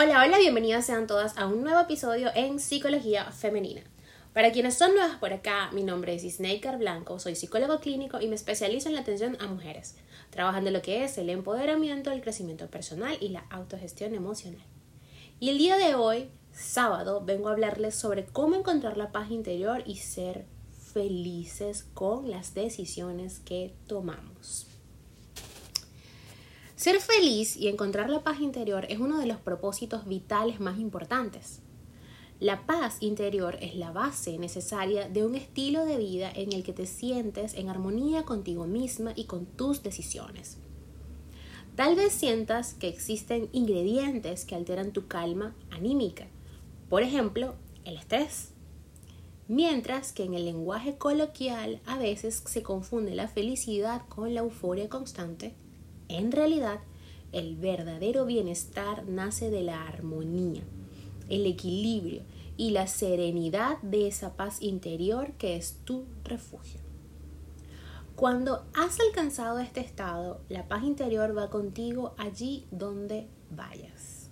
Hola, hola, bienvenidas sean todas a un nuevo episodio en Psicología Femenina. Para quienes son nuevas por acá, mi nombre es Isneikar Blanco, soy psicólogo clínico y me especializo en la atención a mujeres, trabajando lo que es el empoderamiento, el crecimiento personal y la autogestión emocional. Y el día de hoy, sábado, vengo a hablarles sobre cómo encontrar la paz interior y ser felices con las decisiones que tomamos. Ser feliz y encontrar la paz interior es uno de los propósitos vitales más importantes. La paz interior es la base necesaria de un estilo de vida en el que te sientes en armonía contigo misma y con tus decisiones. Tal vez sientas que existen ingredientes que alteran tu calma anímica, por ejemplo, el estrés. Mientras que en el lenguaje coloquial a veces se confunde la felicidad con la euforia constante en realidad, el verdadero bienestar nace de la armonía, el equilibrio y la serenidad de esa paz interior que es tu refugio. Cuando has alcanzado este estado, la paz interior va contigo allí donde vayas.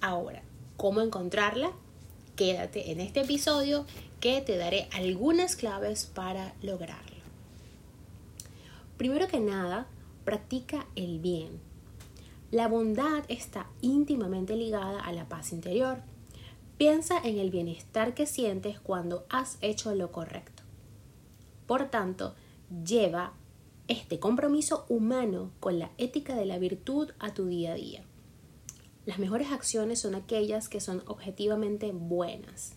Ahora, ¿cómo encontrarla? Quédate en este episodio que te daré algunas claves para lograrlo. Primero que nada, practica el bien. La bondad está íntimamente ligada a la paz interior. Piensa en el bienestar que sientes cuando has hecho lo correcto. Por tanto, lleva este compromiso humano con la ética de la virtud a tu día a día. Las mejores acciones son aquellas que son objetivamente buenas.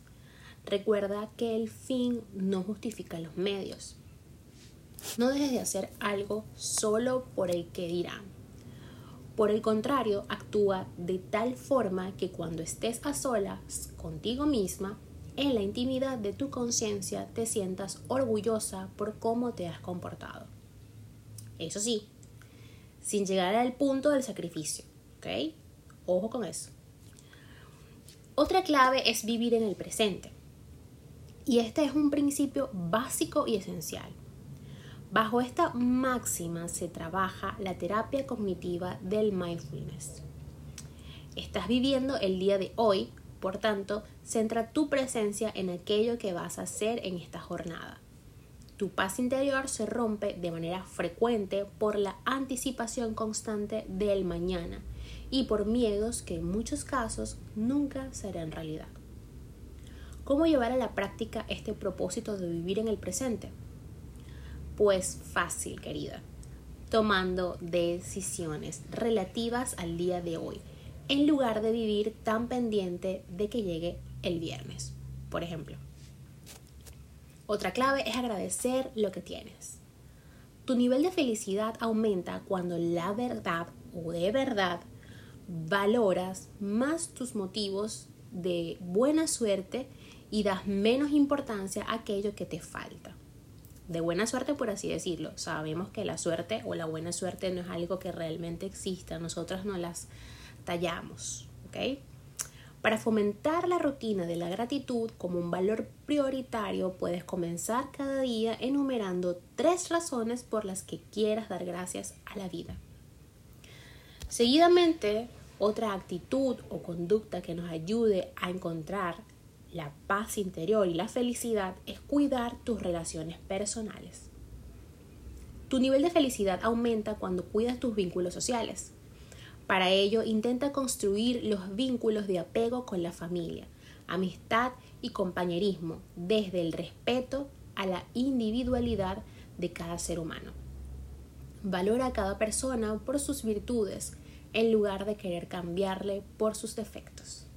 Recuerda que el fin no justifica los medios. No dejes de hacer algo solo por el que dirán. Por el contrario, actúa de tal forma que cuando estés a solas contigo misma, en la intimidad de tu conciencia te sientas orgullosa por cómo te has comportado. Eso sí, sin llegar al punto del sacrificio, ¿ok? Ojo con eso. Otra clave es vivir en el presente. Y este es un principio básico y esencial. Bajo esta máxima se trabaja la terapia cognitiva del mindfulness. Estás viviendo el día de hoy, por tanto, centra tu presencia en aquello que vas a hacer en esta jornada. Tu paz interior se rompe de manera frecuente por la anticipación constante del mañana y por miedos que en muchos casos nunca serán realidad. ¿Cómo llevar a la práctica este propósito de vivir en el presente? Pues fácil, querida, tomando decisiones relativas al día de hoy, en lugar de vivir tan pendiente de que llegue el viernes, por ejemplo. Otra clave es agradecer lo que tienes. Tu nivel de felicidad aumenta cuando la verdad o de verdad valoras más tus motivos de buena suerte y das menos importancia a aquello que te falta de buena suerte, por así decirlo. Sabemos que la suerte o la buena suerte no es algo que realmente exista, nosotras no las tallamos. Para fomentar la rutina de la gratitud como un valor prioritario, puedes comenzar cada día enumerando tres razones por las que quieras dar gracias a la vida. Seguidamente, otra actitud o conducta que nos ayude a encontrar la paz interior y la felicidad es cuidar tus relaciones personales. Tu nivel de felicidad aumenta cuando cuidas tus vínculos sociales. Para ello, intenta construir los vínculos de apego con la familia, amistad y compañerismo, desde el respeto a la individualidad de cada ser humano. Valora a cada persona por sus virtudes, en lugar de querer cambiarle por sus defectos.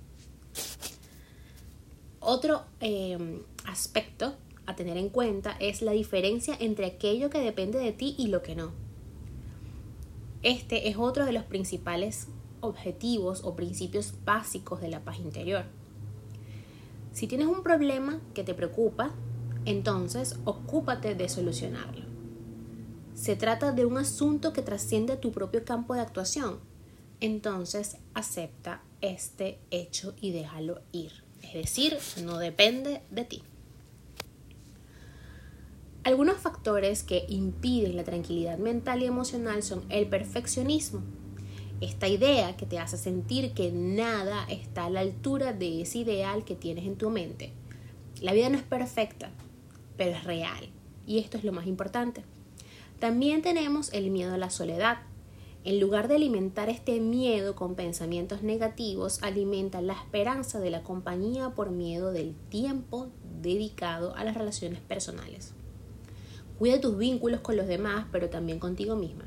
Otro em, aspecto a tener en cuenta es la diferencia entre aquello que depende de ti y lo que no. Este es otro de los principales objetivos o principios básicos de la paz interior. Si tienes un problema que te preocupa, entonces ocúpate de solucionarlo. Se trata de un asunto que trasciende tu propio campo de actuación, entonces acepta este hecho y déjalo ir es decir, no depende de ti. Algunos factores que impiden la tranquilidad mental y emocional son el perfeccionismo Esta idea que te hace sentir que nada está a la altura de ese ideal que tienes en tu mente. La vida no es perfecta, pero es real. Y esto es lo más importante. También tenemos el miedo a la soledad. En lugar de alimentar este miedo con pensamientos negativos, alimenta la esperanza de la compañía por miedo del tiempo dedicado a las relaciones personales. Cuida tus vínculos con los demás, pero también contigo misma.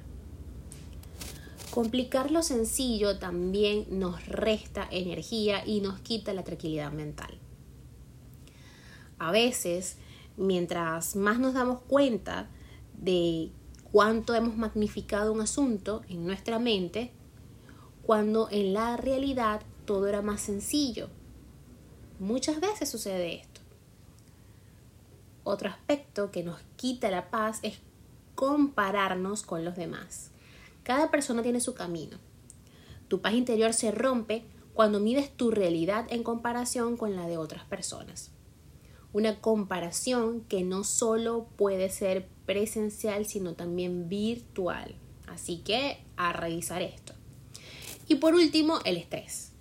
Complicar lo sencillo también nos resta energía y nos quita la tranquilidad mental. A veces, mientras más nos damos cuenta de cuánto hemos magnificado un asunto en nuestra mente, cuando en la realidad todo era más sencillo. Muchas veces sucede esto. Otro aspecto que nos quita la paz es compararnos con los demás. Cada persona tiene su camino. Tu paz interior se rompe cuando mides tu realidad en comparación con la de otras personas. Una comparación que no solo puede ser presencial, sino también virtual. Así que a revisar esto. Y por último, el estrés.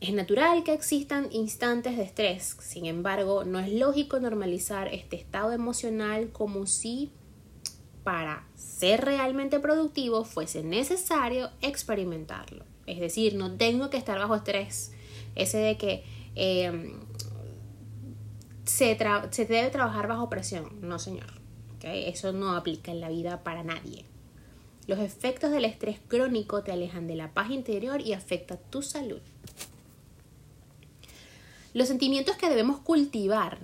Es natural que existan instantes de estrés, sin embargo, no es lógico normalizar este estado emocional como si para ser realmente productivo fuese necesario experimentarlo. Es decir, no tengo que estar bajo estrés. Ese de que em, se, debe trabajar bajo presión. No, señor. Eso no aplica en la vida para nadie. Los efectos del estrés crónico te alejan de la paz interior y afecta tu salud. Los sentimientos que debemos cultivar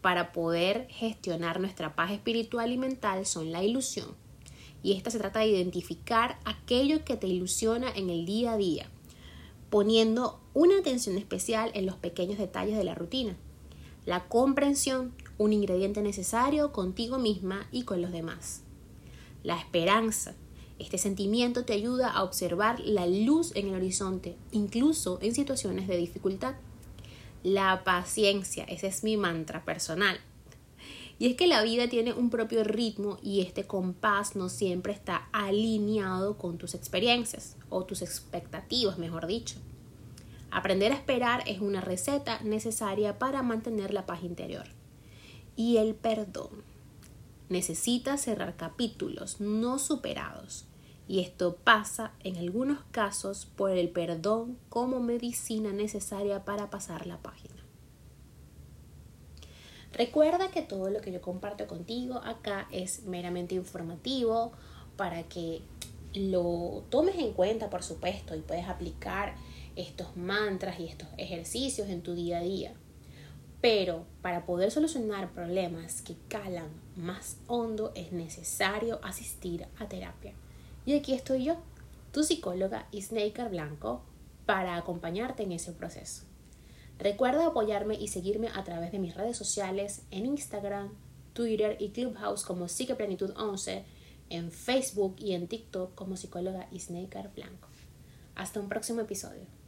para poder gestionar nuestra paz espiritual y mental son la ilusión. Y esta se trata de identificar aquello que te ilusiona en el día a día, poniendo una atención especial en los pequeños detalles de la rutina. La comprensión, un ingrediente necesario contigo misma y con los demás. La esperanza, este sentimiento te ayuda a observar la luz en el horizonte, incluso en situaciones de dificultad la paciencia. Ese es mi mantra personal. Y es que la vida tiene un propio ritmo y este compás no siempre está alineado con tus experiencias o tus expectativas, mejor dicho. Aprender a esperar es una receta necesaria para mantener la paz interior. Y el perdón. Necesita cerrar capítulos no superados y esto pasa en algunos casos por el perdón como medicina necesaria para pasar la página. Recuerda que todo lo que yo comparto contigo acá es meramente informativo para que lo tomes en cuenta, por supuesto, y puedes aplicar estos mantras y estos ejercicios en tu día a día. Pero para poder solucionar problemas que calan más hondo es necesario asistir a terapia. Y aquí estoy yo, tu psicóloga Snaker Blanco, para acompañarte en ese proceso. Recuerda apoyarme y seguirme a través de mis redes sociales en Instagram, Twitter y Clubhouse como Psiqueplenitud 11, en Facebook y en TikTok como psicóloga Snaker Blanco. Hasta un próximo episodio.